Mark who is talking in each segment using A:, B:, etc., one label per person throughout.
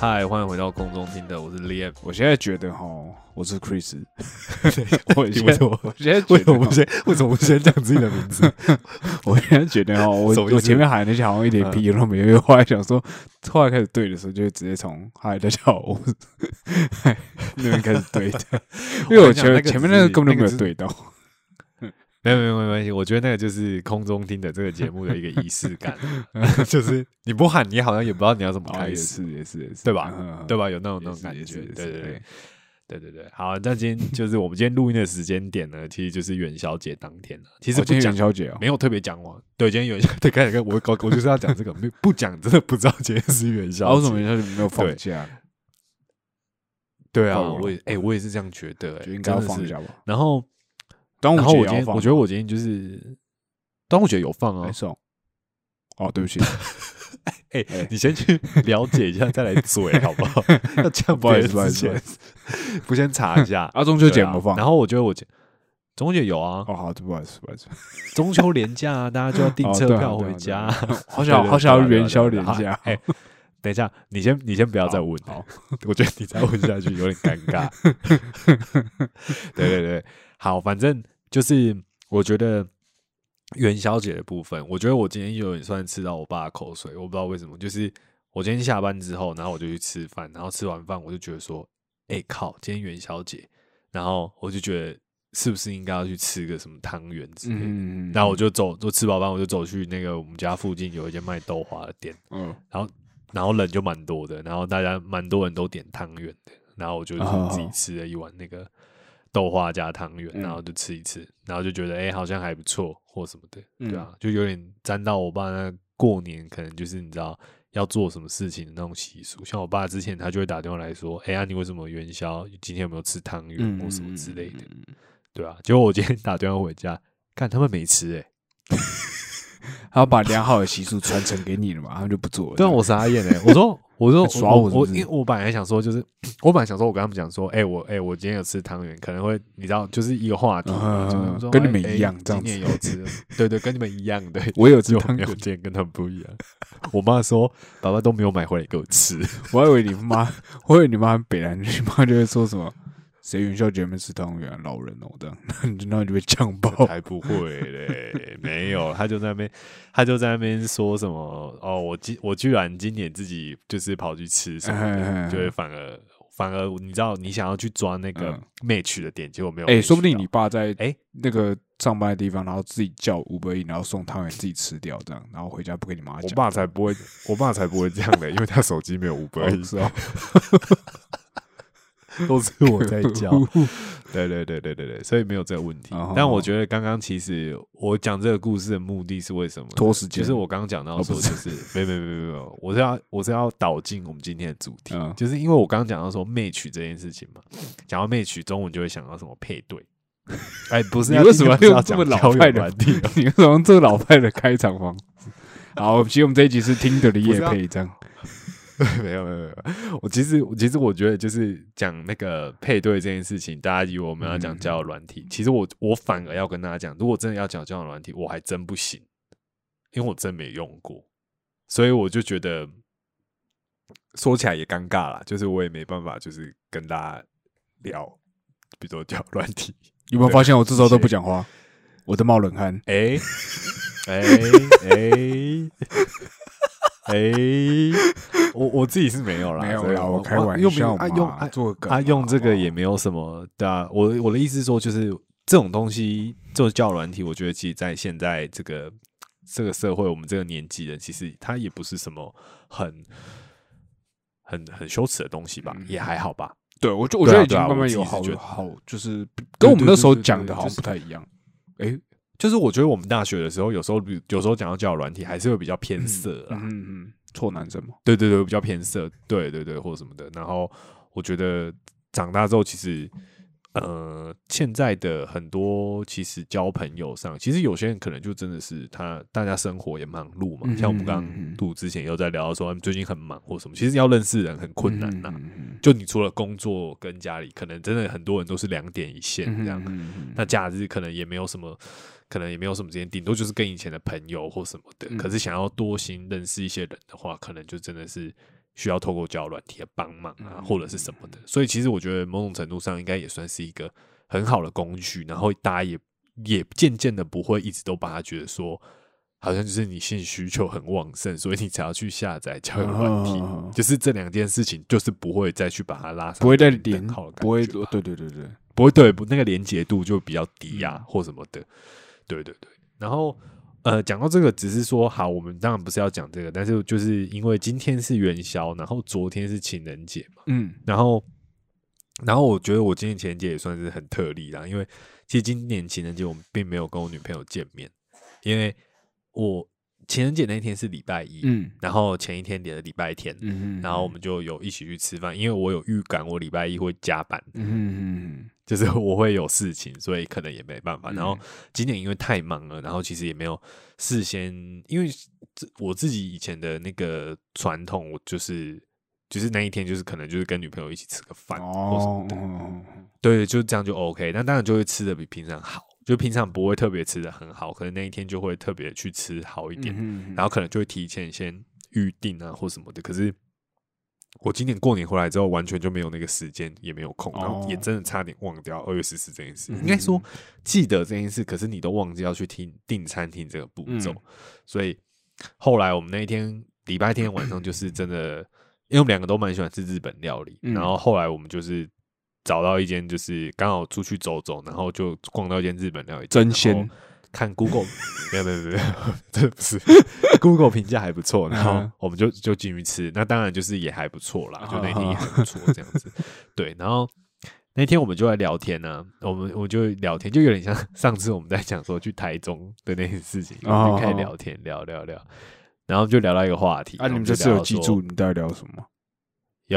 A: 嗨，欢迎回到空中听的，我是 Liam。
B: 我现在觉得哈，我是 Chris。我
A: 你为什么？
B: 我现在
A: 为什么
B: 觉得
A: 不先？为什么不先讲自己的名字？
B: 我现在觉得哦，我我前面喊那些好像一点屁都没有，后来想说，后来开始对的时候，就直接从嗨大家好，那边开始对的，因为我前面前面那个根本就没有对到。
A: 没有没有没关系，我觉得那个就是空中听的这个节目的一个仪式感，就是你不喊，你好像也不知道你要怎么开始，
B: 是也是也是，
A: 对吧
B: 嗯？
A: 对吧？有那种那种感觉，对对对
B: 对。
A: 对对对，好，那今天就是我们今天录音的时间点呢，其实就是元宵节当天了。其实
B: 哦今天
A: 不讲
B: 元宵节哦，
A: 没有特别讲完，对，今天元宵，对，开始跟我我我就是要讲这个，没不讲真的不知道今天是元宵
B: 啊，为。什么元宵节没有放假？
A: 对啊，
B: 哦
A: 我也哎、我也是这样觉得、哎，
B: 就应该要放假吧？
A: 然后，
B: 端午
A: 然后我今天我觉得我今天就是端午节有放啊
B: 没，送。哦，对不起，
A: 哎、
B: 哎。
A: 你先去了解一下，再来嘴 好不好？要这样
B: 不好意思不好意思不
A: 先查一下。
B: 啊，中秋节
A: 对啊。
B: 有没有放？
A: 然后我觉得我中秋节有啊，
B: 哦，好，不好意思，不好意思，
A: 中秋连假啊，大家就要订车票回家。
B: 好想好想要元宵连假。
A: 哎、等一下，你先你先不要再问，
B: 好，
A: 我觉得你再问下去有点尴尬。对对对，好，反正就是我觉得元宵节的部分，我觉得我今天有点算吃到我爸的口水，我不知道为什么，就是我今天下班之后，然后我就去吃饭，然后吃完饭我就觉得说，哎、靠，今天元宵节，然后我就觉得是不是应该要去吃个什么汤圆之类的。
B: 嗯，
A: 然后我就走，就吃饱饭，我就走去那个我们家附近有一间卖豆花的店，
B: 嗯，
A: 然后人就蛮多的，然后大家蛮多人都点汤圆的，然后我就
B: 哦
A: 自己吃了一碗那个豆花加汤圆，
B: 嗯。
A: 然后就吃一吃，然后就觉得哎、好像还不错或什么的，
B: 嗯。
A: 对啊，就有点沾到我爸那过年可能就是你知道要做什么事情的那种习俗，像我爸之前他就会打电话来说，哎、呀、你为什么元宵？今天有没有吃汤圆
B: 嗯
A: 或什么之类的，对啊，结果我今天打电话回家，看他们没吃、哎。
B: 他要把良好的习俗传承给你了嘛，他们就不做了。
A: 对啊，我傻眼哎！我说，我说，
B: 耍
A: 我
B: 我
A: 因为我本来想说，就是我本来想说，我跟他们讲说，哎、我哎、我今天有吃汤圆，可能会你知道，就是一个话题，
B: 跟你们
A: 哎
B: 一样
A: 哎
B: 这样子
A: 今年有吃，对对，跟你们一样，对，
B: 我有吃汤圆，
A: 今天跟他们不一样。我妈说，爸爸都没有买回来给我吃，
B: 我还以为你妈，我以为你妈很北南，你妈就会说什么。谁元宵节没吃汤圆啊？老人哦，这样，那你就被呛爆。
A: 才不会嘞，没有，他就在那边，他就在那边说什么哦，我今我居然今年自己就是跑去吃什么
B: 哎哎
A: 的，
B: 哎
A: 就会反而反而你知道，你想要去抓那个
B: 嗯
A: match 的点，结果没有
B: 哎、
A: 到。
B: 说不定你爸在
A: 哎
B: 那个上班的地方，然后自己叫五百亿，然后送汤圆自己吃掉，这样，然后回家不跟你妈讲我。
A: 爸才不会，我爸才不会这样的，因为他手机没有五百亿，
B: 哦是哦，
A: 都是我在教。对对对对对对，所以没有这个问题
B: 哦。
A: 但我觉得刚刚其实我讲这个故事的目的是为什么？
B: 拖时间
A: 就是我刚刚讲到说，就是没没没没没，我是要我是要导进我们今天的主题，
B: 嗯
A: 就是因为我刚刚讲到说媚曲这件事情嘛，讲到媚曲，中文就会想到什么配对。哎，不是，
B: 你为什么
A: 今天不是要
B: 用这么
A: 讲
B: 老派的 你为什么用这个老派的开场方式？好，其实我们这一集是听的的夜配，这样。
A: 没有没有没有，我其实其实我觉得就是讲那个配对这件事情，大家以为我们要讲交友软体，其实我我反而要跟大家讲，如果真的要讲交友软体，我还真不行，因为我真没用过，所以我就觉得说起来也尴尬啦，就是我也没办法，就是跟大家聊，比如说交友软体，
B: 有没有发现我这时候都不讲话？我在冒冷汗。
A: 哎哎哎哎，我我自己是没有啦，
B: 没有啦我开玩
A: 用
B: 笑
A: 啊用啊
B: 嘛做梗
A: 他用这个也没有什么对啊。我我的意思是说，就是这种东西，这种交友软体，我觉得其实在现在这个这个社会，我们这个年纪人，其实它也不是什么很很很羞耻的东西吧，也还好吧。
B: 对，我就我觉得已经慢慢有好好，就是跟我们那时候讲的好像不太一样。哎，
A: 就是我觉得我们大学的时候，有时候比有时候讲到交友软体，还是会比较偏色啦。
B: 嗯嗯，错男生嘛。
A: 对对对，比较偏色，对对对，或者什么的。然后我觉得长大之后，其实呃，现在的很多其实交朋友上，其实有些人可能就真的是他大家生活也忙碌嘛，像我们刚刚录之前有在聊说最近很忙或什么，其实要认识人很困难呐。就你除了工作跟家里，可能真的很多人都是两点一线这样。那假日可能也没有什么，可能也没有什么时间，顶多就是跟以前的朋友或什么的。可是想要多新认识一些人的话，可能就真的是。需要透过交友软体的帮忙啊，或者是什么的，所以其实我觉得某种程度上应该也算是一个很好的工具，然后大家也也渐渐的不会一直都把它觉得说，好像就是你性需求很旺盛，所以你才要去下载交友软体，就是这两件事情就是不会再去把它拉上，
B: 不会
A: 再
B: 连
A: 好，
B: 不会，对对对对，
A: 不会对不那个连接度就比较低呀，或什么的，对对对，然后。呃，讲到这个，只是说好，我们当然不是要讲这个，但是就是因为今天是元宵，然后昨天是情人节嘛，嗯，然后，然后我觉得我今年情人节也算是很特例啦，因为其实今年情人节我们并没有跟我女朋友见面，因为我。情人节那天是礼拜一，嗯，然后前一天点的礼拜天，嗯然后我们就有一起去吃饭，因为我有预感我礼拜一会加班，嗯就是我会有事情，所以可能也没办法。然后今年因为太忙了，然后其实也没有事先，因为我自己以前的那个传统，我就是就是那一天就是可能就是跟女朋友一起吃个饭或什么的，对，就这样就 OK。那当然就会吃的比平常好。就平常不会特别吃的很好，可能那一天就会特别去吃好一点，然后可能就会提前先预定啊或什么的。可是我今年过年回来之后，完全就没有那个时间，也没有空，然后也真的差点忘掉二月十四这件事。应该说记得这件事，可是你都忘记要去听订餐厅这个步骤。所以后来我们那一天礼拜天晚上，就是真的，因为我们两个都蛮喜欢吃日本料理，然后后来我们就是。找到一间就是刚好出去走走，然后就逛到一间日本料理，
B: 真鲜。
A: 看 Google，没有没有没有，这 不是 Google 评价还不错，然后我们就就进去吃。那当然就是也还不错啦，就那天也还不错这样子。对，然后那天我们就在聊天呢，我们我就聊天，就有点像上次我们在讲说去台中的那件事情，就开始聊天聊聊聊，然后就聊到一个话题。
B: 啊，你们这次有记住你大概聊什么？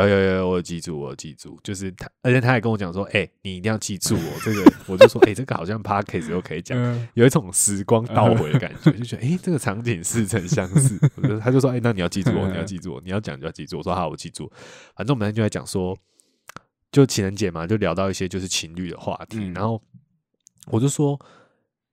A: 有有有，我记住，我记住，就是他，而且他还跟我讲说，哎，你一定要记住我这个，我就说，哎，这个好像 p a r k a s 又可以讲，有一种时光倒回的感觉，就觉得，哎，这个场景似曾相识。他就说，哎，那你要记住我，你要记住我，你要讲就要记住。我说好，我记住。反正我们就在讲说，就情人节嘛，就聊到一些就是情侣的话题，然后我就说，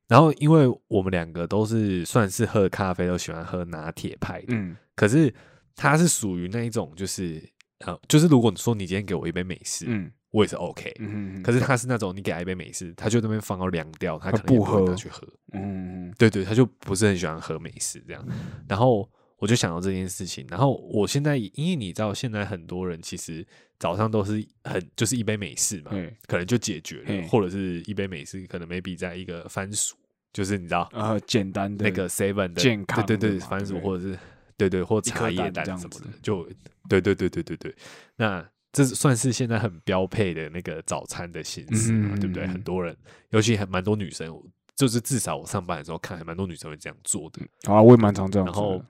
A: 然后因为我们两个都是算是喝咖啡都喜欢喝拿铁派的，嗯，可是他是属于那一种就是。呃，就是如果你说你今天给我一杯美式，嗯，我也是 OK，嗯，可是他是那种你给他一杯美式，他就那边放到凉掉，他可能不喝去喝，嗯，对对，他就不是很喜欢喝美式这样。然后我就想到这件事情，然后我现在因为你知道，现在很多人其实早上都是很就是一杯美式嘛，可能就解决了，或者是一杯美式，可能 maybe 在一个番薯，就是你知道
B: 呃简单的
A: 那个 seven 的
B: 健康，
A: 对对对，番薯或者是。对对，或茶叶蛋什么的，就对对对对对对。那这算是现在很标配的那个早餐的形式嘛，对不对？很多人，尤其还蛮多女生，就是至少我上班的时候看，还蛮多女生会这样做的。
B: 啊，我也蛮常这样。
A: 然后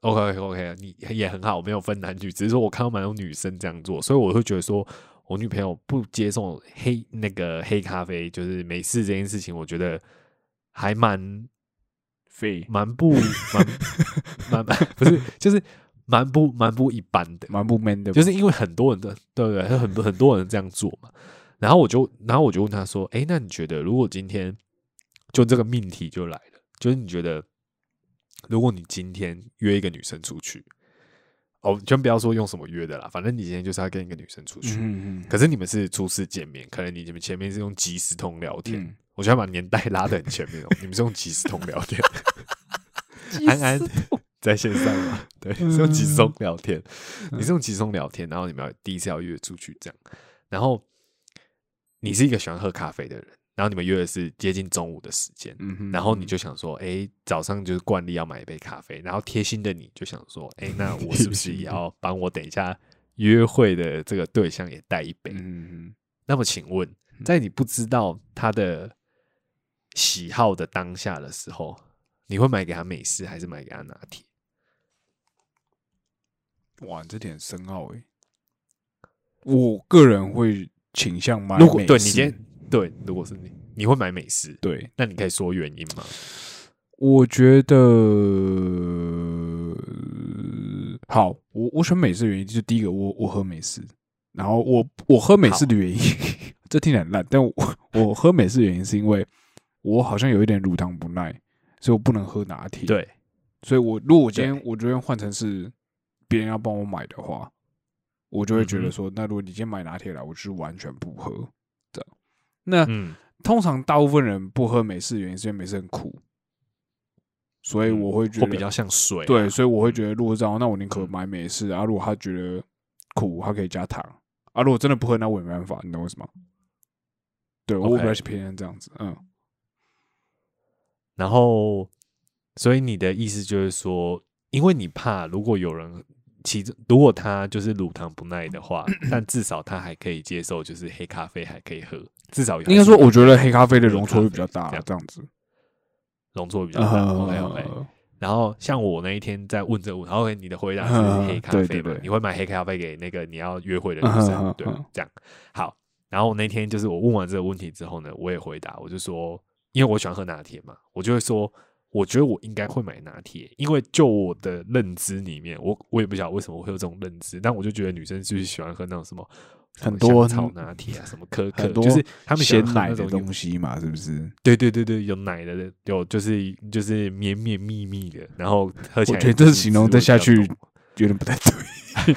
A: ，OK OK，你也很好，没有分男女，只是说我看到蛮多女生这样做，所以我会觉得说，我女朋友不接受黑那个黑咖啡，就是美式这件事情，我觉得还蛮。蛮不蛮 蛮 不是，就是蛮不蛮不一般的，
B: 蛮不 man 的，
A: 就是因为很多人的对不对？很多很多人这样做嘛。然后我就，然后我就问他说：“哎，那你觉得，如果今天就这个命题就来了，就是你觉得，如果你今天约一个女生出去，哦，先不要说用什么约的啦，反正你今天就是要跟一个女生出去，嗯嗯，可是你们是初次见面，可能你们前面是用即时通聊天。”我想把年代拉得很前面哦，你们是用即时通聊天，安安在线上嘛？对，是用即时通聊天，你是用即时通聊天，然后你们要第一次要约出去这样，然后你是一个喜欢喝咖啡的人，然后你们约的是接近中午的时间，然后你就想说，哎，早上就是惯例要买一杯咖啡，然后贴心的你就想说，哎，那 我是不是也要帮我等一下约会的这个对象也带一杯？嗯，那么请问，在你不知道他的喜好的当下的时候，你会买给他美式还是买给他拿铁？
B: 哇，这点深奥诶。我个人会倾向买
A: 如果对你今天对，如果是你，你会买美式，
B: 对，
A: 那你可以说原因吗？
B: 我觉得好，我我选美式的原因就是第一个，我我喝美式，然后我我喝美式的原因，这听起来很烂，但我我喝美式的原因是因为我好像有一点乳糖不耐，所以我不能喝拿铁。，
A: 对，
B: 所以我如果我今天我昨天换成是别人要帮我买的话，我就会觉得说，那如果你今天买拿铁来，我就是完全不喝这样。那、
A: 嗯，
B: 通常大部分人不喝美式的原因是因为美式很苦，所以
A: 嗯
B: 我会觉得
A: 或比较像水啊，
B: 对，所以我会觉得如果这样，那我宁可
A: 嗯
B: 买美式啊。如果他觉得苦，他可以加糖啊。如果真的不喝，那我也没办法，你懂我意思吗？对我比较偏向这样子，嗯，
A: 然后，所以你的意思就是说，因为你怕如果有人其实如果他就是乳糖不耐的话，但至少他还可以接受，就是黑咖啡还可以喝，至少
B: 应该说，我觉得黑咖啡的容错率比较大，
A: 这样
B: 子。
A: 容错比较大。OK
B: 呃
A: OK。然后像我那一天在问这个问题，然后你的回答是
B: 嗯
A: 黑咖啡嘛
B: 对对对？
A: 你会买黑咖啡给那个你要约会的女
B: 嗯
A: 生，对这样好。然后我那天就是我问完这个问题之后呢，我也回答，我就说，因为我喜欢喝拿铁嘛，我就会说，我觉得我应该会买拿铁，因为就我的认知里面，我我也不晓得为什么我会有这种认知，但我就觉得女生就是喜欢喝那种什么。
B: 很多
A: 香草拿铁啊，什么可可，
B: 多
A: 就是他们喜欢喝
B: 鲜奶的东西嘛，是不是？
A: 对对对对，有奶的，有就是就是绵绵密密的，然后喝起来
B: 我觉得这
A: 就是
B: 形容再下去有点不太对。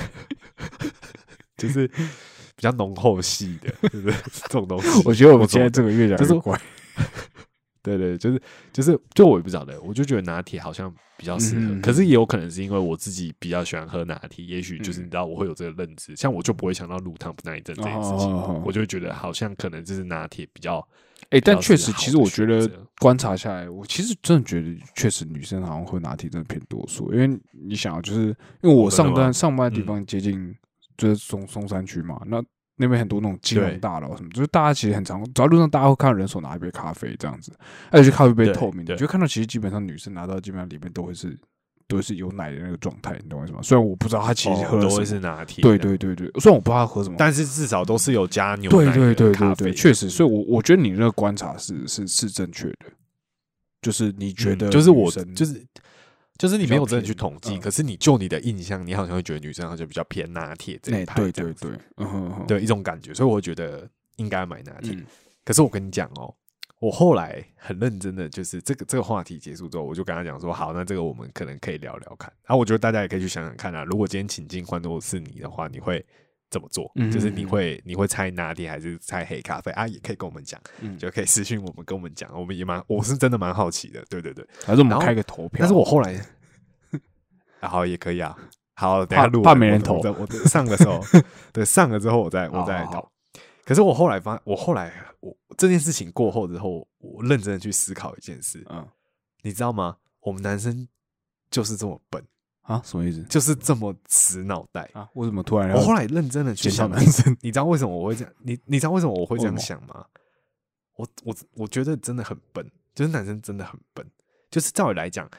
A: 就是比较浓厚系的，对不对？这种东西，
B: 我觉得我们现在这个越讲
A: 就是
B: 越怪。
A: 对对，就是就是，就我也不晓得，我就觉得拿铁好像比较适合，
B: 嗯
A: 可是也有可能是因为我自己比较喜欢喝拿铁，也许就是
B: 嗯。
A: 你知道我会有这个认知，像我就不会想到乳糖不耐症这件事情，
B: 哦哦哦
A: 我就会觉得好像可能就是拿铁比较
B: 哎、但确实，其实我觉得观察下来，我其实真的觉得，确实女生好像喝拿铁真的偏多数。因为你想啊，就是因为我上班上班的地
A: 嗯。
B: 方接近就是松松山区嘛，那那边很多那种金融大楼什么，就是大家其实很常走在路上，大家会看到人手拿一杯咖啡这样子，而且咖啡杯透明的，你就看到其实基本上女生拿到基本上里面都会是都是有奶的那个状态，你懂我意思吗？虽然我不知道她其实
A: 哦都会
B: 喝了什么，
A: 是拿铁，
B: 对，对对对，虽然我不知道她喝什么，
A: 但是至少都是有加牛奶
B: 对对对
A: 的咖啡
B: 对对，确实，所以我我觉得你那个观察是是是正确的，就是你觉得
A: 嗯就是我就是就是你没有真的去统计，
B: 嗯
A: 可是你就你的印象，你好像会觉得女生好像比较偏拿铁这
B: 哎
A: 一派，
B: 对对对，
A: 一种感觉，所以我会觉得应该买拿铁。
B: 嗯
A: 可是我跟你讲哦，我后来很认真的，就是这个这个话题结束之后，我就跟他讲说，好，那这个我们可能可以聊聊看。然后我觉得大家也可以去想想看啊，如果今天情境换作是你的话，你会怎么做？
B: 嗯
A: 就是你会你会猜拿铁还是猜黑咖啡啊？也可以跟我们讲，
B: 嗯
A: 就可以私信我们跟我们讲，我们也蛮我是真的蛮好奇的，对对对。
B: 还是我们开个投票？
A: 但是我后来，啊好也可以啊，好，等一
B: 怕
A: 下录完我
B: 怕没人投
A: 我上的时候，对上了之后我再我再投。可是我后来发，我后来我这件事情过后之后，我认真的去思考一件事，
B: 嗯
A: 你知道吗？我们男生就是这么笨，
B: 啊，什么意思
A: 就是这么死脑袋。
B: 啊？为什么突然要
A: 我后来认真的去想，
B: 男生？
A: 你知道为什么我会这样？你你知道为什么我会这样想吗？我我我觉得真的很笨，就是男生真的很笨。就是照理来讲，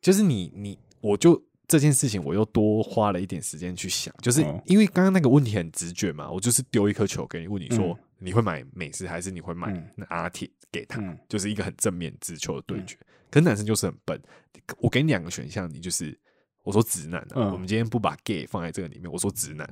A: 就是你你我就这件事情，我又多花了一点时间去想，就是
B: 哦
A: 因为刚刚那个问题很直觉嘛，我就是丢一颗球给你，问你说、
B: 嗯
A: 你会买美式还是你会买
B: 嗯
A: 拿铁给他，
B: 嗯
A: 就是一个很正面直球的对决。可是男生就是很笨，我给你两个选项，你就是我说直男啊，
B: 嗯
A: 我们今天不把 gay 放在这个里面，我说直男，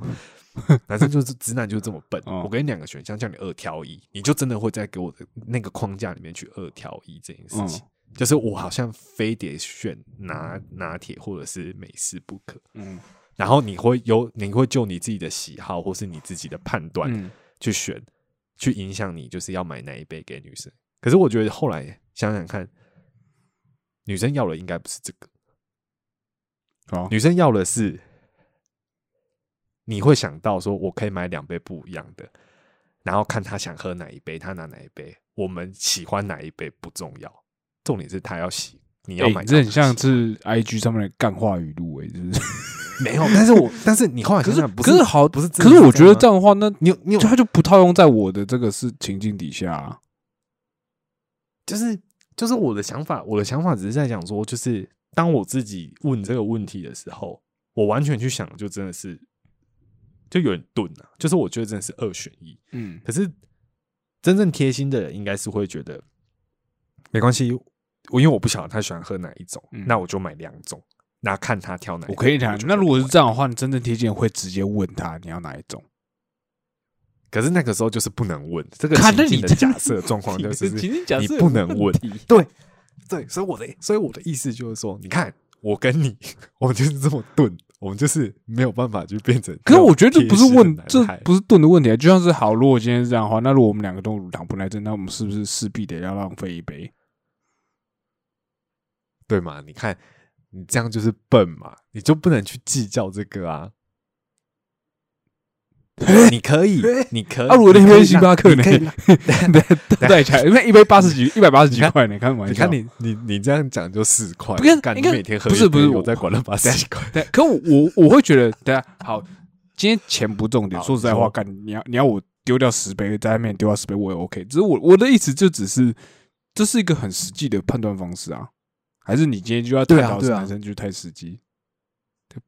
A: 男生就是 直男就是这么笨。
B: 哦
A: 我给你两个选项，叫你二挑一，你就真的会在给我的那个框架里面去二挑一这件事情。
B: 嗯
A: 就是我好像非得选拿拿铁或者是美式不可，
B: 嗯
A: 然后你会有你会就你自己的喜好或是你自己的判断
B: 嗯
A: 去选，去影响你就是要买哪一杯给女生。可是我觉得后来想想看，女生要的应该不是这个，
B: 好
A: 女生要的是你会想到说我可以买两杯不一样的，然后看她想喝哪一杯，她拿哪一杯，我们喜欢哪一杯不重要，重点是她要喜。你要
B: 哎，
A: 买
B: 你这很像是 IG 上面的干话语录哎，就是。
A: 没有，但是我但是你后来
B: 可是可是好
A: 不是真
B: 可
A: 是
B: 是我觉得这
A: 样
B: 的话，那
A: 你你
B: 他就不套用在我的这个是情境底下啊。
A: 就是就是我的想法，我的想法只是在讲说，就是当我自己问这个问题的时候，我完全去想，就真的是就有点钝啊。就是我觉得真的是二选一。
B: 嗯
A: 可是真正贴心的人，应该是会觉得没关系，我因为我不晓得他喜欢喝哪一种，
B: 嗯
A: 那我就买两种，那看他挑哪一种。
B: 我可以讲
A: 就，
B: 那如果是这样的话，你真正贴近人会直接问他你要哪一种。
A: 可是那个时候就是不能问，这个情境的假设状况 就是你不能问对对，所以我的所以我的意思就是说，你看我跟你，我们就是这么钝，我们就是没有办法去变成。
B: 可是我觉得这不是问，这
A: 不
B: 不是钝的问题啊。就像是好，如果今天是这样的话，那如果我们两个都乳糖不耐症，那我们是不是势必得要浪费一杯？
A: 对嘛？你看你这样就是笨嘛，你就不能去计较这个啊。你可以，你可以。
B: 啊，如果那杯星巴克呢？对，带起来，因为一杯八十几，一百八十几块呢，开玩笑。
A: 你看你你你这样讲就四块，
B: 不是
A: 干你
B: 应该
A: 每天喝
B: 不是不是我
A: 一杯我再管了八十几块。
B: 对，可我我我会觉得，对啊好，今天钱不重点。说实在话，干你要你要我丢掉十杯，在外面丢掉十杯，我也 OK。只是我我的意思就只是，这是一个很实际的判断方式啊。还是你今天就要探讨是
A: 对啊对啊
B: 男生就太实际，对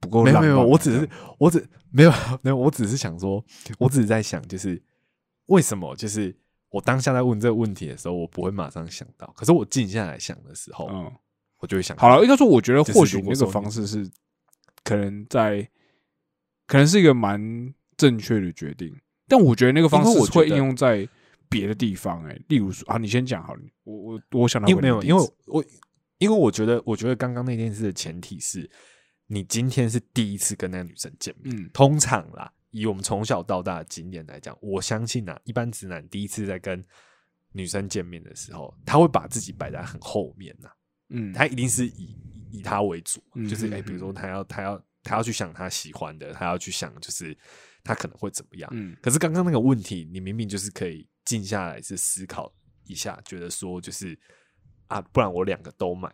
B: 不够浪漫啊。
A: 没有没有，我只是我只没有没有，我只是想说，我只是在想，就是为什么，就是我当下在问这个问题的时候，我不会马上想到，可是我静下来想的时候，
B: 嗯。
A: 我就会想。
B: 好了，应该说，我觉得或许那个方式是可能在，可能是一个蛮正确的决定，但我觉得那个方式会应用在别的地方、欸，例如说啊，你先讲好了，我我我想到
A: 因为没有，因为我因为我觉得，我觉得刚刚那件事的前提是你今天是第一次跟那个女生见面，
B: 嗯。
A: 通常啦，以我们从小到大的经验来讲，我相信啊，一般直男第一次在跟女生见面的时候，他会把自己摆在很后面呐、
B: 嗯，
A: 他一定是以以他为主，
B: 嗯
A: 就是哎、
B: 嗯
A: 比如说他要他要他要去想他喜欢的，他要去想就是他可能会怎么样。
B: 嗯。
A: 可是刚刚那个问题，你明明就是可以静下来是思考一下，觉得说就是啊，不然我两个都买，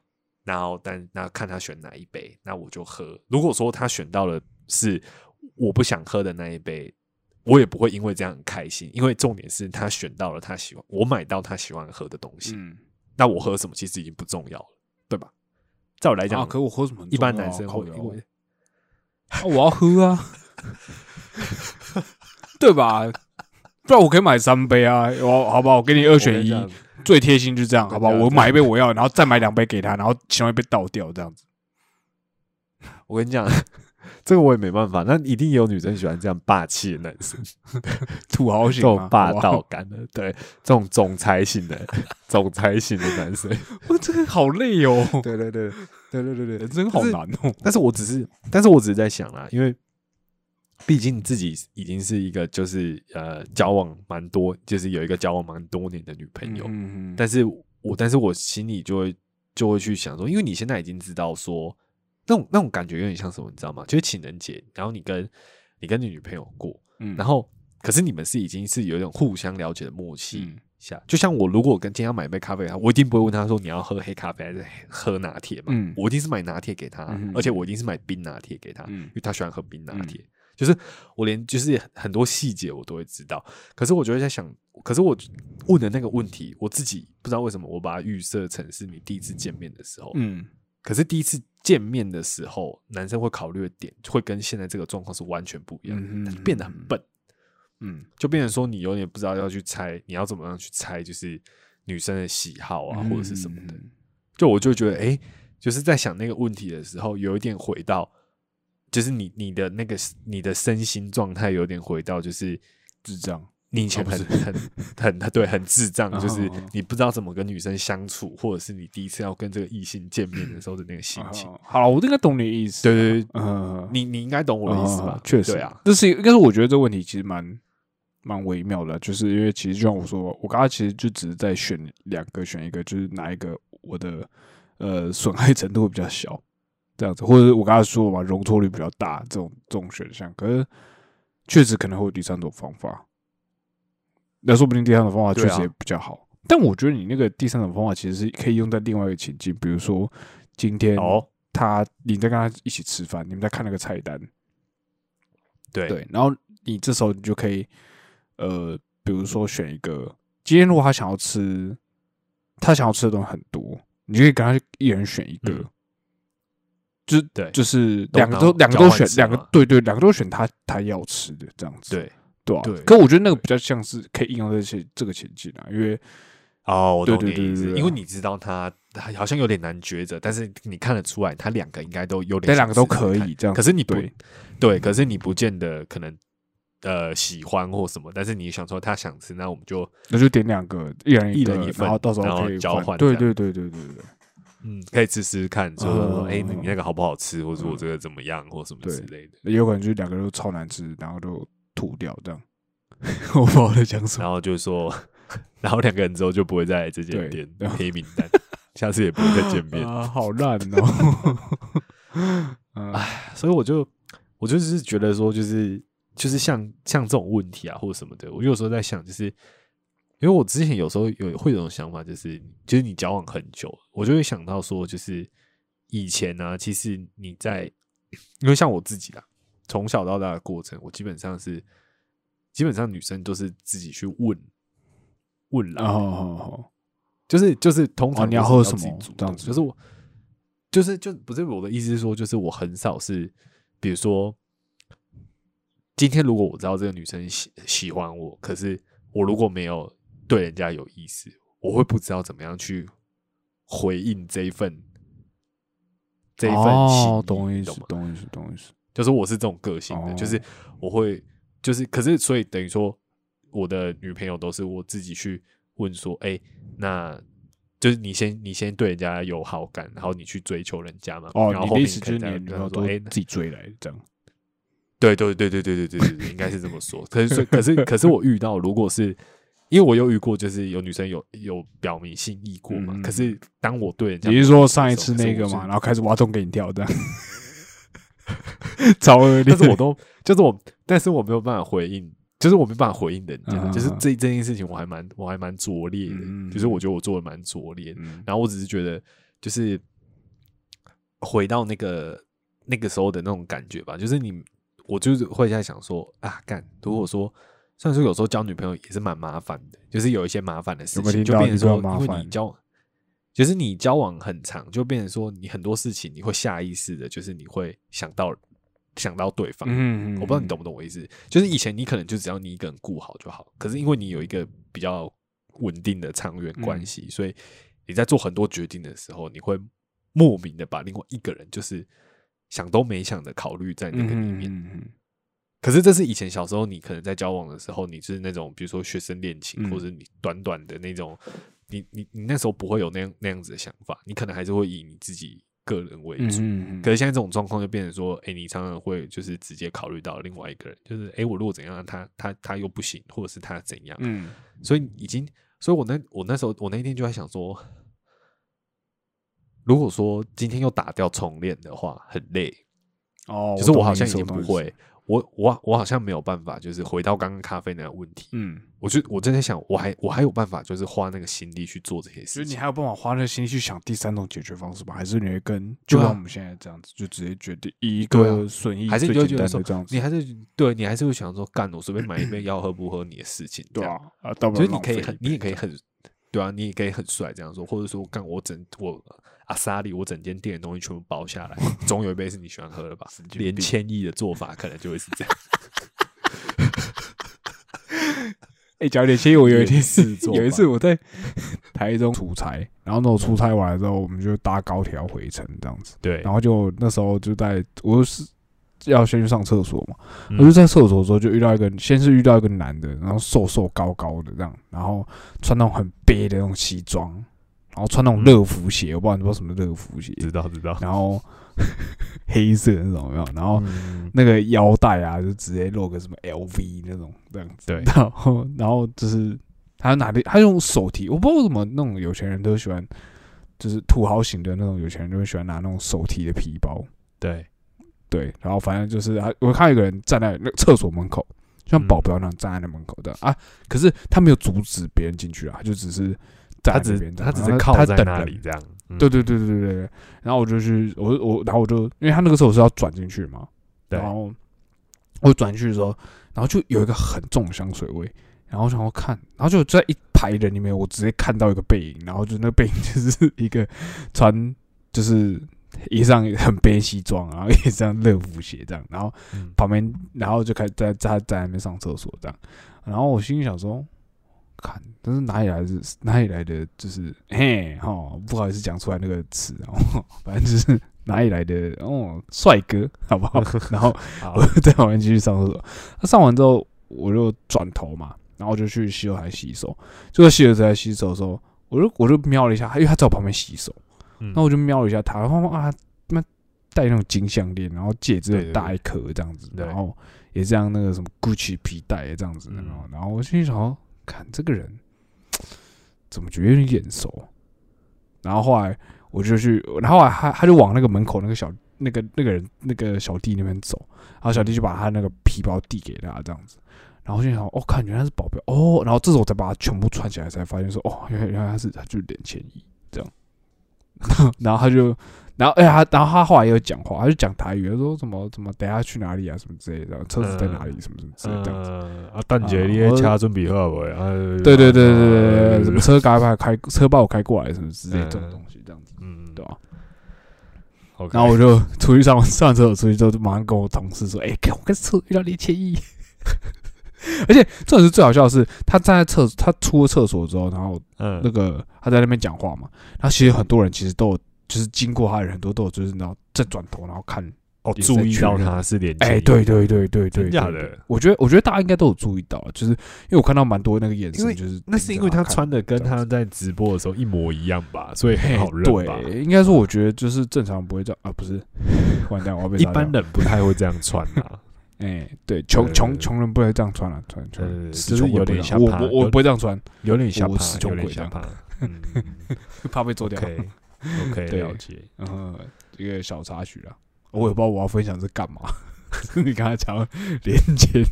A: 然后但那看他选哪一杯，那我就喝。如果说他选到了是我不想喝的那一杯，我也不会因为这样很开心，因为重点是他选到了他喜欢，我买到他喜欢喝的东西，
B: 嗯，
A: 那我喝什么其实已经不重要了，对吧？在我来讲，
B: 啊，可我喝什么很
A: 一般男生会因为
B: 啊我要喝啊，对吧？不然我可以买三杯啊，我好不好？我给你二选一，最贴心就这样，好不好？我买一杯我要，然后再买两杯给他，然后其中一杯倒掉，这样子。
A: 我跟你讲，这个我也没办法。那一定有女生喜欢这样霸气的男生，
B: 土豪型这
A: 种霸道感的，对，这种总裁型的、总裁型的男生。
B: 哇，这个好累哦，
A: 对对对对对对对
B: 人生好难哦。
A: 但是我只是，但是我只是在想啦，因为毕竟自己已经是一个就是呃交往蛮多，就是有一个交往蛮多年的女朋友，但是我但是我心里就会就会去想说，因为你现在已经知道说那种那种感觉有点像什么，你知道吗？就是情人节，然后你跟你跟你女朋友过，
B: 嗯。
A: 然后可是你们是已经是有一种互相了解的默契
B: 嗯。
A: 下，就像我如果跟今天要买杯咖啡他，我一定不会问他说你要喝黑咖啡还是 喝拿铁嘛，
B: 嗯。
A: 我一定是买拿铁给他，
B: 嗯
A: 而且我一定是买冰拿铁给他，
B: 嗯。
A: 因为他喜欢喝冰拿铁。就是我连就是很多细节我都会知道，可是我就会在想，可是我问的那个问题，我自己不知道为什么我把它预设成是你第一次见面的时候，
B: 嗯。
A: 可是第一次见面的时候，男生会考虑的点会跟现在这个状况是完全不一样变得很笨，
B: 嗯。
A: 就变成说你有点不知道要去猜，你要怎么样去猜，就是女生的喜好啊，或者是什么的。
B: 嗯
A: 就我就觉得，哎、就是在想那个问题的时候，有一点回到，就是你你的那个你的身心状态有点回到，就是
B: 智障。
A: 你以前很、
B: 哦
A: 很很很对很智障，就是你不知道怎么跟女生相处，或者是你第一次要跟这个异性见面的时候的那个心情。
B: 哦好，我应该懂你的意思。
A: 对对对，
B: 嗯，
A: 你你应该懂我的意思吧
B: 啊？确实
A: 对啊，，
B: 这是应该是我觉得这个问题其实蛮蛮微妙的，就是因为其实就像我说，我刚刚其实就只是在选两个，选一个，就是哪一个我的呃损害程度会比较小，这样子，或者我刚才说了嘛，容错率比较大这种这种选项，可是确实可能会有第三种方法，那说不定第三种方法确实也比较好。但我觉得你那个第三种方法其实是可以用在另外一个情境，比如说今天
A: 哦，
B: 他你在跟他一起吃饭，你们在看那个菜单，
A: 对。
B: 对，然后你这时候你就可以，呃，比如说选一个，今天如果他想要吃，他想要吃的东西很多，你就可以跟他一人选一个，
A: 嗯
B: 就
A: 对
B: 就是两个都两个都选，两个对对，两个都选他他要吃的这样子，
A: 对，
B: 对可我觉得那个比较像是可以应用在这这个前进啊，因为
A: 哦，我
B: 对
A: 懂你的意思，
B: 对对对对
A: 因为你知道他他好像有点难抉择，但是你看得出来，他两个应该都有点想
B: 这两个都可以这样，
A: 可是你不
B: 对
A: 对，可是你不见得可能呃喜欢或什么，但是你想说他想吃，那我们就
B: 那就点两个，一人个
A: 一人一份
B: 然后到时候可以
A: 交换
B: 对对对对对对
A: 嗯可以吃吃看，说说哎、
B: 嗯
A: 你那个好不好吃，或者我这个怎么样，或什么之类的，
B: 有可能就是两个都超难吃，然后都吐掉这样。我不知道我在讲什么。
A: 然后就说，然后两个人之后就不会再来这间店黑名单，下次也不会再见面。
B: 啊，好烂哦！哎
A: 所以我就我就是觉得说，就是就是像像这种问题啊，或者什么的，我有时候在想，就是因为我之前有时候有会有种想法，就是就是你交往很久，我就会想到说，就是以前呢、其实你在因为像我自己啦，从小到大的过程，我基本上是基本上女生都是自己去问问来的，
B: 好
A: 就是就是通
B: 哦
A: 常
B: 你要喝什么这样子
A: 就是我就是就不是我的意思是说，就是我很少是，比如说今天如果我知道这个女生喜喜欢我，可是我如果没有对人家有意思，我会不知道怎么样去回应这一份这一份心意，
B: 哦，懂意思
A: 你懂
B: 意思，懂意思。
A: 就是我是这种个性的，
B: 哦
A: 就是我会就是，可是所以等于说，我的女朋友都是我自己去问说，哎、那就是你先你先对人家有好感，然后你去追求人家嘛。
B: 哦，
A: 然后后面
B: 你的意思就是
A: 可以再
B: 你的女朋友都
A: 跟他说，哎、
B: 自己追来的这样？
A: 对对对对对对对对对，应该是这么说。可是可是 可是我遇到，如果是因为我有遇过，就是有女生有有表明心意过嘛。
B: 嗯
A: 可是当我对人家，
B: 你是说上一次那个嘛，然后开始挖洞给你跳这样？超恶劣，
A: 但是我都就是我，但是我没有办法回应，就是我没办法回应人家，
B: 嗯
A: 就是这这件事情我还蛮我还蛮拙劣的，
B: 嗯
A: 就是我觉得我做的蛮拙劣，
B: 嗯
A: 然后我只是觉得就是回到那个那个时候的那种感觉吧，就是你我就是会在想说啊，干，如果说。虽然说有时候交女朋友也是蛮麻烦的，就是有一些麻烦的事情，
B: 有有
A: 就变成说，因为你交，就是你交往很长，就变成说你很多事情你会下意识的，就是你会想到想到对方，
B: 嗯，
A: 我不知道你懂不懂我意思，就是以前你可能就只要你一个人顾好就好，可是因为你有一个比较稳定的长远关系，所以你在做很多决定的时候，你会莫名的把另外一个人就是想都没想的考虑在那个里面。可是这是以前小时候你可能在交往的时候，你是那种比如说学生恋情，
B: 嗯。
A: 或者你短短的那种，你你你那时候不会有那样那样子的想法，你可能还是会以你自己个人为主。
B: 嗯
A: 可是现在这种状况就变成说，哎、你常常会就是直接考虑到另外一个人，就是哎、诶我如果怎样，他他他又不行，或者是他怎样，
B: 嗯。
A: 所以已经，所以我那我那时候我那一天就在想说，如果说今天又打掉重练的话，很累，
B: 哦，
A: 就是我好像已经不会，我我我好像没有办法，就是回到刚刚咖啡那个问题，
B: 嗯，
A: 我就我正在想，我还我还有办法，就是花那个心力去做这些
B: 所以你。还有办法花那个心力去想第三种解决方式吧？还是你会跟就像我们现在这样子，就直接决定以一个
A: 啊
B: 损益
A: 还是你
B: 最简
A: 就觉得说
B: 单的这样子？
A: 你还是对你还是会想说，干我随便买一杯 要喝不喝你的事情，
B: 对啊，
A: 所以你可以很，你也可以很，对啊，你也可以很帅这样说，或者说干我整我阿萨里我整间店的东西全部包下来，总有一杯是你喜欢喝的吧？连千亿的做法可能就会是这样。
B: 哎，讲点，其实我有一天
A: 事做
B: 有一次我在台中出差，然后那我出差完了之后，我们就搭高铁要回程这样子，
A: 对，
B: 然后就那时候就在我就是要先去上厕所嘛，
A: 嗯。
B: 我就在厕所的时候就遇到一个，先是遇到一个男的，然后瘦瘦高高的这样，然后穿那种很憋的那种西装，然后穿那种乐福鞋，我不知道你不知道什么乐福鞋，
A: 知道知道，
B: 然后 黑色的那种有没有？然后
A: 嗯。
B: 那个腰带啊，就直接露个什么 LV 那种这样子。
A: 对。
B: 然后然后就是他拿的，他用手提，我不知道为什么那种有钱人都喜欢，就是土豪型的那种有钱人就会喜欢拿那种手提的皮包。
A: 对，
B: 对，然后反正就是他，我看到有个人站在那厕所门口，就像
A: 嗯。
B: 保镖那样站在那门口的、啊，可是他没有阻止别人进去啊，他就只是站
A: 他只他只是靠在那里这样。嗯
B: 对对对对对对。然后我就去，我我然后我就，因为他那个时候是要转进去嘛，
A: 对
B: 然后我转进去的时候，然后就有一个很重的香水味，然后我想要看，然后就在一排人里面，我直接看到一个背影，然后就那个背影就 是一个穿就是一上很背西装，然后一上乐福鞋这样，然后
A: 嗯
B: 旁边，然后就开始在在在那边上厕所这样，然后我心里想说，看但是哪里来的哪里来的，就是嘿哈，不好意思讲出来那个词哦，反正就是哪里来的哦，帅哥，好不好？然后
A: 好。
B: 我就在旁边继续上厕所，他上完之后我就转头嘛，然后我就去洗手台洗手，就在洗手台洗手的时候，我就我就瞄了一下，因为他在我旁边洗手。
A: 嗯。
B: 那我就瞄了一下他，然后啊，他妈戴那种金项链，然后戒指
A: 对对
B: 很大一颗这样子，
A: 对。
B: 然后也这样那个什么 Gucci 皮带这样子，
A: 嗯。
B: 然后然后我心里想说，看这个人怎么觉得有点眼熟，然后后来我就去，然后后来他他就往那个门口那个小那个那个人那个小弟那边走，然后小弟就把他那个皮包递给他这样子。然后就想，哦，看原来是保镖。哦，然后这时候我才把他全部串起来，才发现说，哦，原来原来他是他就是连千一，然后他就，然后哎呀，然后他后来也有讲话，他就讲台语，他说什么什么等下去哪里啊，什么之类的，车子在哪里，什么什么之类的这样子。
A: 嗯啊，蛋姐，你的车准备好未？啊，
B: 对对对对对什么车赶快开车把我开过来，什么之类这种东西，这样子，
A: 嗯，
B: 对吧然后我就出去上上厕所，出去之后就马上跟我同事说：“哎、给我跟厕所遇到连千亿。”而且这种是最好笑的是，他站在厕，他出了厕所之后，然后
A: 嗯。
B: 那个他在那边讲话嘛，然后其实很多人其实都有，就是经过他的人很多都有，就是然后再转头然后看，
A: 哦，注意到他是连
B: 哎、
A: 接一
B: 对对对对对
A: 真假的？
B: 我觉得我觉得大家应该都有注意到，就是因为我看到蛮多那个眼神，就是
A: 那是因为他穿的跟他在直播的时候一模一样吧，所以很好认吧。
B: 对，应该说我觉得就是正常不会这样啊，不是，完蛋，我要被
A: 一般人不太会这样穿啊。
B: 哎、对，穷穷穷人不会这样穿啊，穿穿
A: 就是有点像怕
B: 我我不会这样穿，
A: 有点吓怕，
B: 我死穷
A: 有点
B: 鬼这样。
A: 吓怕。嗯。
B: 怕被做掉。
A: ，OK 了解。
B: 嗯，一个小插曲啦，我也不知道我要分享是干嘛。你刚才讲到连接，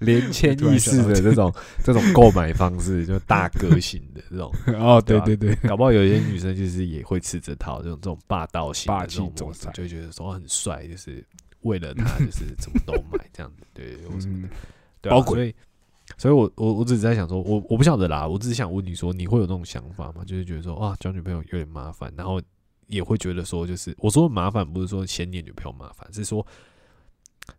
A: 连签意式的这种 这种购买方式，就大个型的这种，
B: 哦，对
A: 对
B: 对对，
A: 搞不好有些女生就是也会吃这套这种这种霸道型
B: 霸
A: 的这种
B: 气总裁，
A: 模式就觉得说很帅，就是为了他 就是怎么都买这样子，对，或什么的。
B: 嗯，
A: 对啊，所以，所以我我我只是在想说，我我不晓得啦，我只是想问你说，你会有那种想法吗？就是觉得说，啊，交女朋友有点麻烦，然后也会觉得说，就是我说麻烦不是说嫌你女朋友麻烦，是说，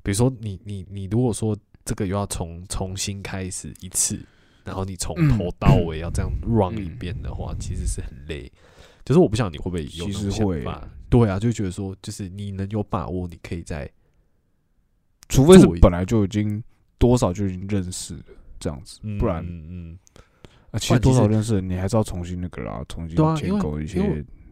A: 比如说你你你如果说这个又要重重新开始一次，然后你从头到尾要这样 run 一
B: 嗯
A: 遍的话，其实是很累。就是我不晓得你会不会有
B: 其实会。
A: 想法，对啊，就觉得说，就是你能有把握，你可以在
B: 除非是本来就已经多少就已经认识了这样子，不然
A: 嗯嗯。
B: 啊，其实多少认识，你还是要重新那个啦，重新建构一些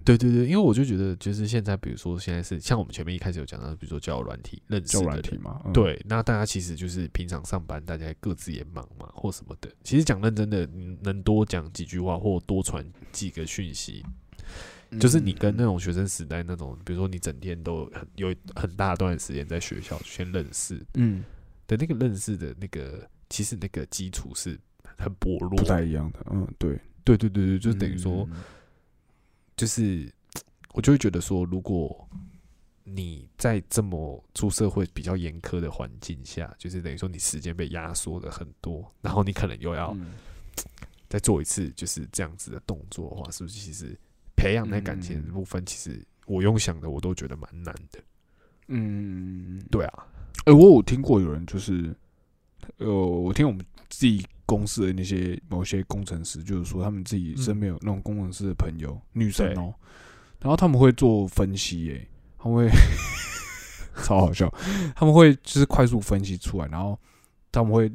A: 对对对，因为我就觉得，就是现在，比如说现在是像我们前面一开始有讲到，比如说交友软体认识
B: 交
A: 的人
B: 软体嘛。嗯，
A: 对，那大家其实就是平常上班，大家各自也忙嘛，或什么的。其实讲认真的，能多讲几句话，或多传几个讯息，
B: 嗯
A: 就是你跟那种学生时代那种，比如说你整天都有很有很大段时间在学校先认识
B: 嗯
A: 的那个认识的那个，其实那个基础是很薄弱
B: 不太。一样的，嗯，对，
A: 对对对对，就等于说。
B: 嗯
A: 就是我就会觉得说，如果你在这么出社会比较严苛的环境下，就是等于说你时间被压缩的很多，然后你可能又要
B: 嗯
A: 再做一次就是这样子的动作的话，是不是其实培养那感情的部分，其实我用想的我都觉得蛮难的。
B: 嗯，
A: 对啊，
B: 哎、我有听过有人就是，呃，我听我们自己公司的那些某些工程师，就是说他们自己身边有那种工程师的朋友，女生哦、然后他们会做分析、耶，他们会 超好笑，他们会就是快速分析出来，然后他们会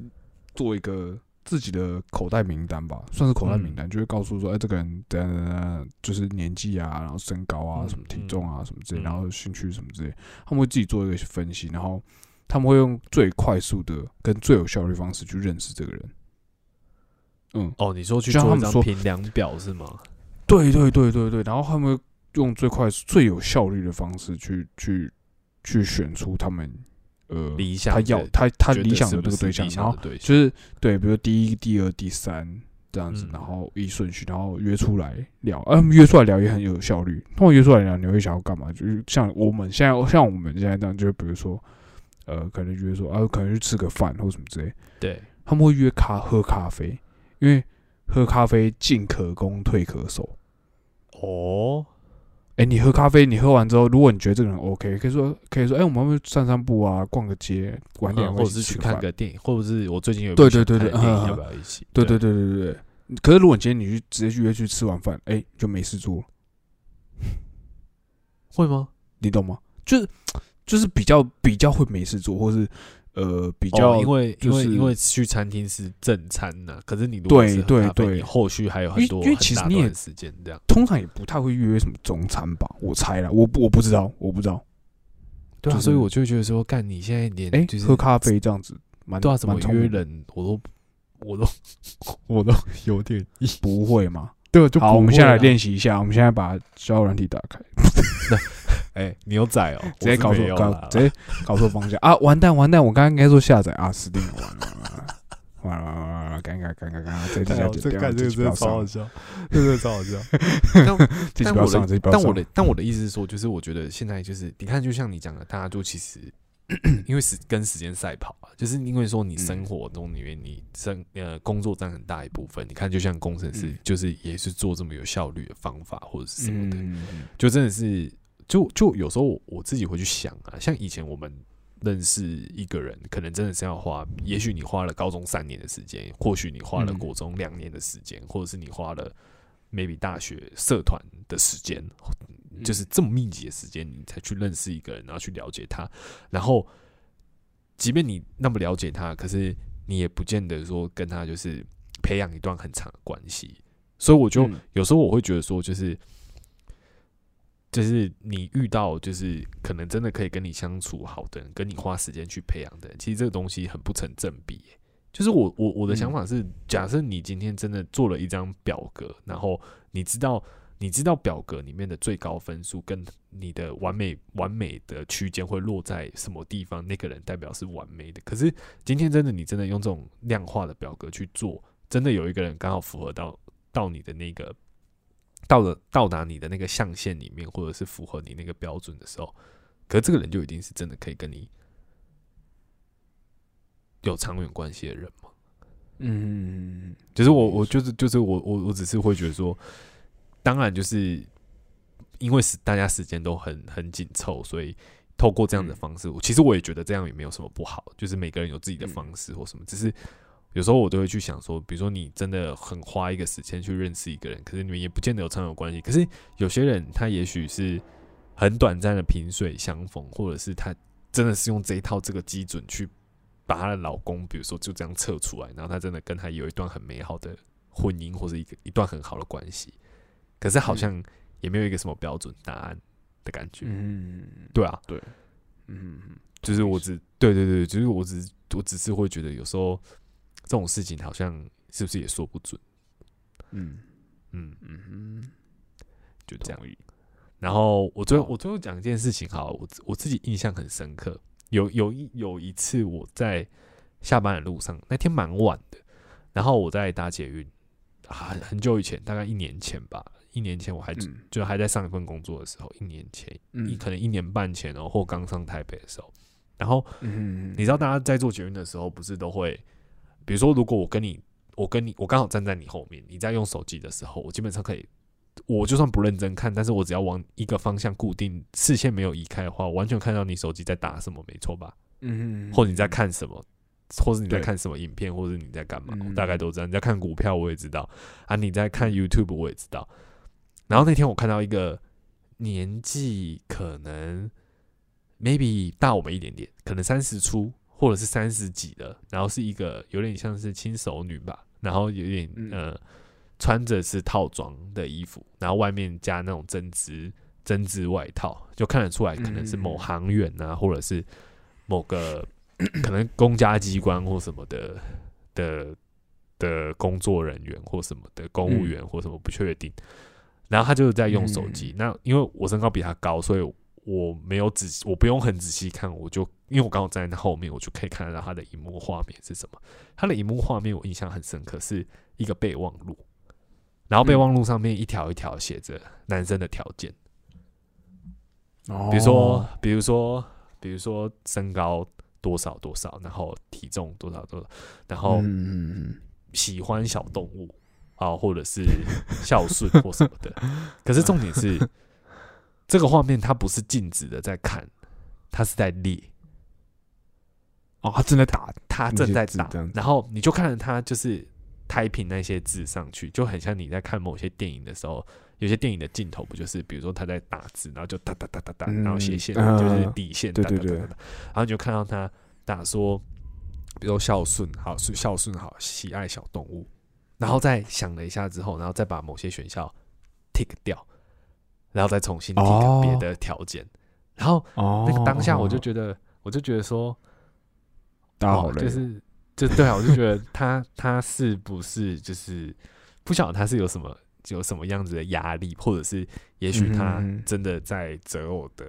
B: 做一个自己的口袋名单吧，算是口袋名单，就会告诉说，哎、这个人怎样怎样，就是年纪啊，然后身高啊，
A: 嗯
B: 什么体重啊，什么之类，
A: 嗯
B: 然后兴趣什么之类，他们会自己做一个分析，然后他们会用最快速的跟最有效率的方式去认识这个人。嗯，
A: 哦，你说去做一张评量表是吗？
B: 对对对对对，然后他们会用最快、最有效率的方式去去去选出他们呃
A: 理想
B: 他要他他理想的这个对象，然后就是对，比如第一、第二、第三这样子，
A: 嗯
B: 然后依顺序，然后约出来聊，啊，约出来聊也很有效率。他们约出来聊，你会想要干嘛？就是像我们现在，像我们现在这样，就比如说，呃，可能约说啊，可能去吃个饭或什么之类，
A: 对，
B: 他们会约咖喝咖啡，因为喝咖啡进可攻退可守。
A: 哦，
B: 哎、你喝咖啡，你喝完之后，如果你觉得这个人 OK，可以说可以说，哎、我们要不要散散步啊，逛个街，晚点、
A: 嗯或者是去看个电影，或者是我最近有
B: 对对对对
A: 看的电影，
B: 嗯
A: 要不要一起？
B: 对对对对对对。可是如果你今天你去直接去约去吃晚饭，哎、就没事做了，
A: 会吗？
B: 你懂吗？就是就是比较比较会没事做，或是呃比较、
A: 哦因为因为
B: 就是
A: 因为去餐厅是正餐呐，可是你如果是喝
B: 对
A: 咖啡
B: 对
A: 你后续还有很多
B: 因为因为
A: 很
B: 其实你也
A: 时间这样。
B: 通常也不太会约什么中餐吧，我猜了，我不我不知道，我不知道。
A: 对啊，
B: 就是
A: 所以我就觉得说，干你现在连
B: 哎、
A: 就是
B: 喝咖啡这样子，蛮
A: 对啊，怎么？约人我都我都 我都 有点
B: 不会嘛？
A: 对，就
B: 好，我们现在来
A: 练。
B: 练习一下，我们现在把交友软体打开，
A: 哎，牛仔哦，
B: 直接搞错搞直接搞错方向啊！完蛋完蛋，我刚刚应该说下载啊，死定了，完了完了完了尴尬尴尬尴尬，这
A: 这干这个
B: 这集不要上了，
A: 笑，这个超好笑。
B: 这集不要上，
A: 但我的但我的但我的意思是说，就是我觉得现在就是你看，就像你讲的，大家就其实因为时跟时间赛跑啊，就是因为说你生活中里面你生呃工作占很大一部分。你看，就像工程师
B: 嗯，
A: 就是也是做这么有效率的方法或者是什么的，
B: 嗯，
A: 就真的是就就有时候我我自己会去想啊，像以前我们。认识一个人，可能真的是要花，也许你花了高中三年的时间，或许你花了
B: 嗯。
A: 国中两年的时间，或者是你花了 maybe 大学社团的时间，
B: 嗯
A: 就是这么密集的时间，你才去认识一个人，然后去了解他，然后即便你那么了解他，可是你也不见得说跟他就是培养一段很长的关系，所以我就、
B: 嗯。
A: 有时候我会觉得说，就是就是你遇到就是可能真的可以跟你相处好的人，跟你花时间去培养的人，其实这个东西很不成正比。就是我我我的想法是，假设你今天真的做了一张表格，然后你知道你知道表格里面的最高分数跟你的完美完美的区间会落在什么地方，那个人代表是完美的。可是今天真的你真的用这种量化的表格去做，真的有一个人刚好符合到到你的那个到了到达你的那个象限里面，或者是符合你那个标准的时候，可是这个人就一定是真的可以跟你有长远关系的人吗？
B: 嗯，
A: 就是我，我就是就是我我我只是会觉得说，当然就是因为时大家时间都很很紧凑，所以透过这样的方式，其实我也觉得这样也没有什么不好，就是每个人有自己的方式或什么，只是有时候我都会去想说，比如说你真的很花一个时间去认识一个人，可是你们也不见得有长久关系，可是有些人他也许是很短暂的萍水相逢，或者是他真的是用这一套这个基准去。把她的老公，比如说就这样测出来，然后她真的跟他有一段很美好的婚姻，或者一个一段很好的关系，可是好像也没有一个什么标准答案的感觉，
B: 嗯，
A: 对啊，对。
B: 嗯，
A: 就是我只对对对，就是我只我只是会觉得有时候这种事情好像是不是也说不准，
B: 嗯。
A: 嗯，
B: 嗯，
A: 就这样。然后我最后我最后讲一件事情，好，我自我自己印象很深刻。有有一有一次我在下班的路上，那天蛮晚的，然后我在搭捷运，啊，很久以前，大概一年前吧，一年前我还、
B: 嗯。
A: 就还在上一份工作的时候，一年前，一
B: 嗯
A: 可能一年半前哦，或刚上台北的时候，然后
B: 嗯，
A: 你知道大家在做捷运的时候，不是都会，比如说如果我跟你，我跟你，我刚好站在你后面，你在用手机的时候，我基本上可以，我就算不认真看，但是我只要往一个方向固定，视线没有移开的话，我完全看到你手机在打什么，没错吧？
B: 嗯，
A: 或者你在看什么，或者你在看什么影片，或者你在干嘛，
B: 嗯
A: 我大概都知道。你在看股票，我也知道啊；你在看 YouTube，我也知道。然后那天我看到一个年纪可能 maybe 大我们一点点，可能三十出或者是三十几的，然后是一个有点像是轻熟女吧，然后有点
B: 嗯。
A: 呃穿着是套装的衣服，然后外面加那种针织针织外套，就看得出来可能是某
B: 嗯。
A: 行员啊，或者是某个可能公家机关或什么的的的工作人员或什么的公务员或什么不确定。然后他就是在用手机，那因为我身高比他高，所以我没有仔细，我不用很仔细看，我就因为我刚好站在他后面，我就可以看得到他的荧幕画面是什么。他的荧幕画面我印象很深刻，是一个备忘录，然后备忘录上面一条一条写着男生的条件，
B: 比
A: 比如说，比如说，比如说身高多少多少，然后体重多少多少，然后喜欢小动物啊，或者是孝顺或什么的。可是重点是，这个画面它不是静止的在看，它是在列，
B: 哦，他正在打，
A: 他正在打。然后你就看着他就是胎平那些字上去，就很像你在看某些电影的时候，有些电影的镜头不就是，比如说他在打字，然后就哒哒哒哒哒，
B: 嗯
A: 然后斜线
B: 啊
A: 就是底线，
B: 对对对。
A: 然后你就看到他打说，比如说孝顺好，是孝顺好，喜爱小动物，然后再想了一下之后，然后再把某些选项 tick 掉，然后再重新 tick
B: 哦。
A: 别的条件，然后
B: 哦，
A: 那个当下我就觉得，我就觉得说。哦
B: 大好累哦，
A: 就是就对啊，我就觉得他他是不是就是不晓得他是有什么有什么样子的压力，或者是也许他真的在择偶的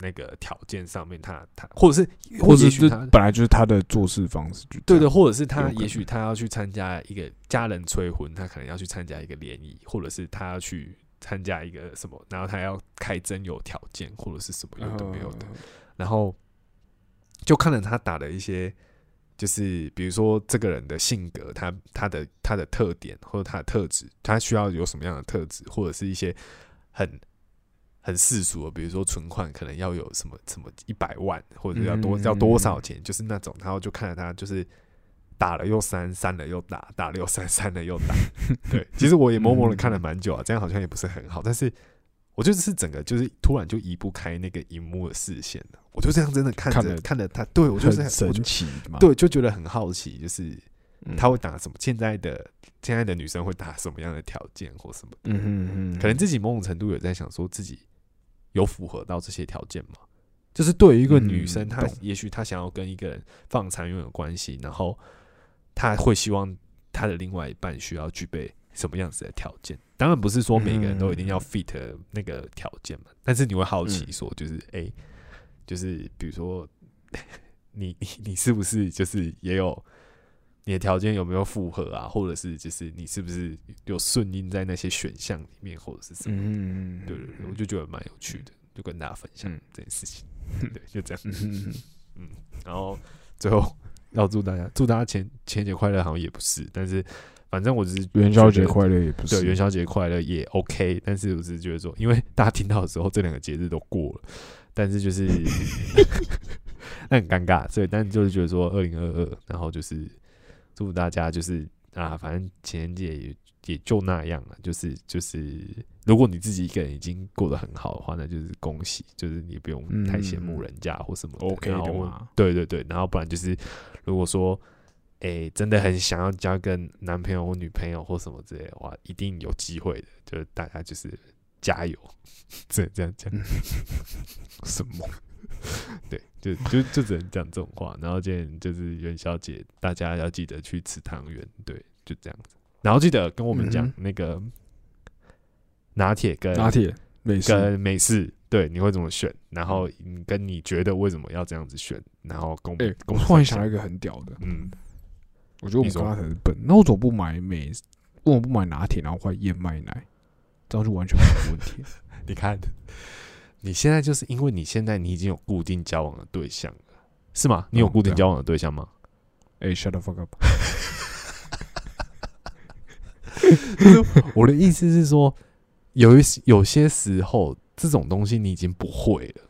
A: 那个条件上面他，他或者是
B: 或者是本来就是他的做事方式，
A: 对的，或者是他也许他要去参加一个家人催婚，他可能要去参加一个联谊，或者是他要去参加一个什么，然后他要开真有条件或者是什么有的没有的，
B: 嗯
A: 然后就看了他打的一些，就是比如说这个人的性格，他他的他的特点或者他的特质，他需要有什么样的特质，或者是一些很很世俗的，比如说存款可能要有什么什么一百万，或者要多
B: 嗯
A: 要多少钱，就是那种，然后就看着他就是。打了又删，删了又打，打了又删，删了又打。对，其实我也默默的看了蛮久啊，这样好像也不是很好，但是我就是整个就是突然就移不开那个荧幕的视线了，我就这样真的看着看着他，对我就是
B: 很神奇嘛，
A: 对，就觉得很好奇，就是
B: 嗯，
A: 他会打什么？现在的现在的女生会打什么样的条件或什么？
B: 嗯嗯嗯，
A: 可能自己某种程度有在想说自己有符合到这些条件吗？就是对于一个女生，她也许她想要跟一个人放长远的关系，然后她会希望他的另外一半需要具备什么样子的条件？当然不是说每个人都一定要
B: 嗯
A: fit 那个条件嘛，但是你会好奇说，就是哎、诶就是比如说你你 你是不是就是也有你的条件有没有符合啊？或者是就是你是不是有顺应在那些选项里面，或者是什么？
B: 嗯嗯，
A: 对对对，我就觉得蛮有趣的，就跟大家分享
B: 嗯
A: 这件事情。对，就这样。
B: 嗯
A: 嗯，然后最后要祝大家祝大家前前节快乐，好像也不是，但是反正我只是
B: 元宵节快乐也不是
A: 对元宵节快乐也 OK，但是我只是觉得说，因为大家听到的时候，这两个节日都过了，但是就是 那很尴尬，所以但就是觉得说二零二二，然后就是祝大家就是啊，反正情人节也也就那样了，就是就是，如果你自己一个人已经过得很好的话，那就是恭喜，就是你不用太羡慕人家或什么的
B: OK 的嘛
A: 对对对，然后不然就是如果说。诶、真的很想要交个男朋友或女朋友或什么之类的话，一定有机会的。就是大家就是加油，这这样讲，
B: 什么？
A: 对，就就就只能讲这种话。然后今天就是元宵节，大家要记得去吃汤圆，对，就这样子。然后记得跟我们讲
B: 嗯
A: 那个拿铁跟
B: 拿铁美式，
A: 跟美式，对，你会怎么选？然后你跟你觉得为什么要这样子选？然后跟我们，
B: 哎，我突然想到一个很屌的，
A: 嗯，
B: 我觉得我们刚刚很笨，那我怎么不买美？为什么不买拿铁，然后换燕麦奶？这样就完全没有问题。
A: 你看，你现在就是因为你现在你已经有固定交往的对象了，是吗？你有固定交往的对象吗？
B: 哎，shut the fuck up！
A: 我的意思是说，有一有些时候这种东西你已经不会了。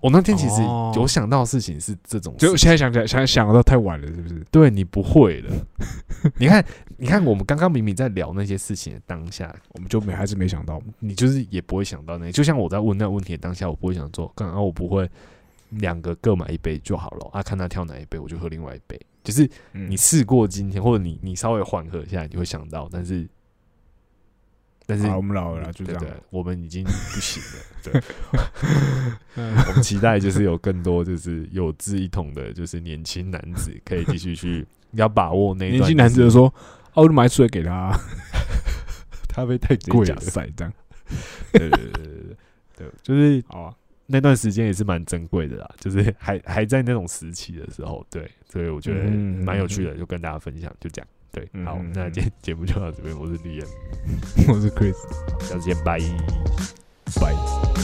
A: 我那天其实
B: 哦
A: 有想到的事情是这种事，
B: 就现在想起来，想想到太晚了，是不是？
A: 对你不会了。你看，你看，我们刚刚明明在聊那些事情的当下，
B: 我们就没还是没想到，
A: 你就是也不会想到那就像我在问那个问题的当下，我不会想做，刚刚我不会两个各买一杯就好了啊，看他挑哪一杯，我就喝另外一杯。就是
B: 嗯
A: 你试过今天，或者你你稍微缓和一下，你就会想到，但是但是
B: 啊，我们老了，就这样
A: 我们已经不行了。对，我们期待就是有更多就是有志一同的，就是年轻男子可以继续去，要把握那
B: 年轻男子
A: 就
B: 就是说：“啊，我买水给他，
A: 他被太
B: 贵了，
A: 贵了。
B: 塞这样。
A: 对对对对对对，就是”那段时间也是蛮珍贵的啦，就是还还在那种时期的时候，对，所以我觉得
B: 嗯
A: 蛮有趣的，就跟大家分享，就这样。对，好那今天节目就到这边，我是李岩，
B: 我是 Chris。
A: 下次见，拜。
B: 拜。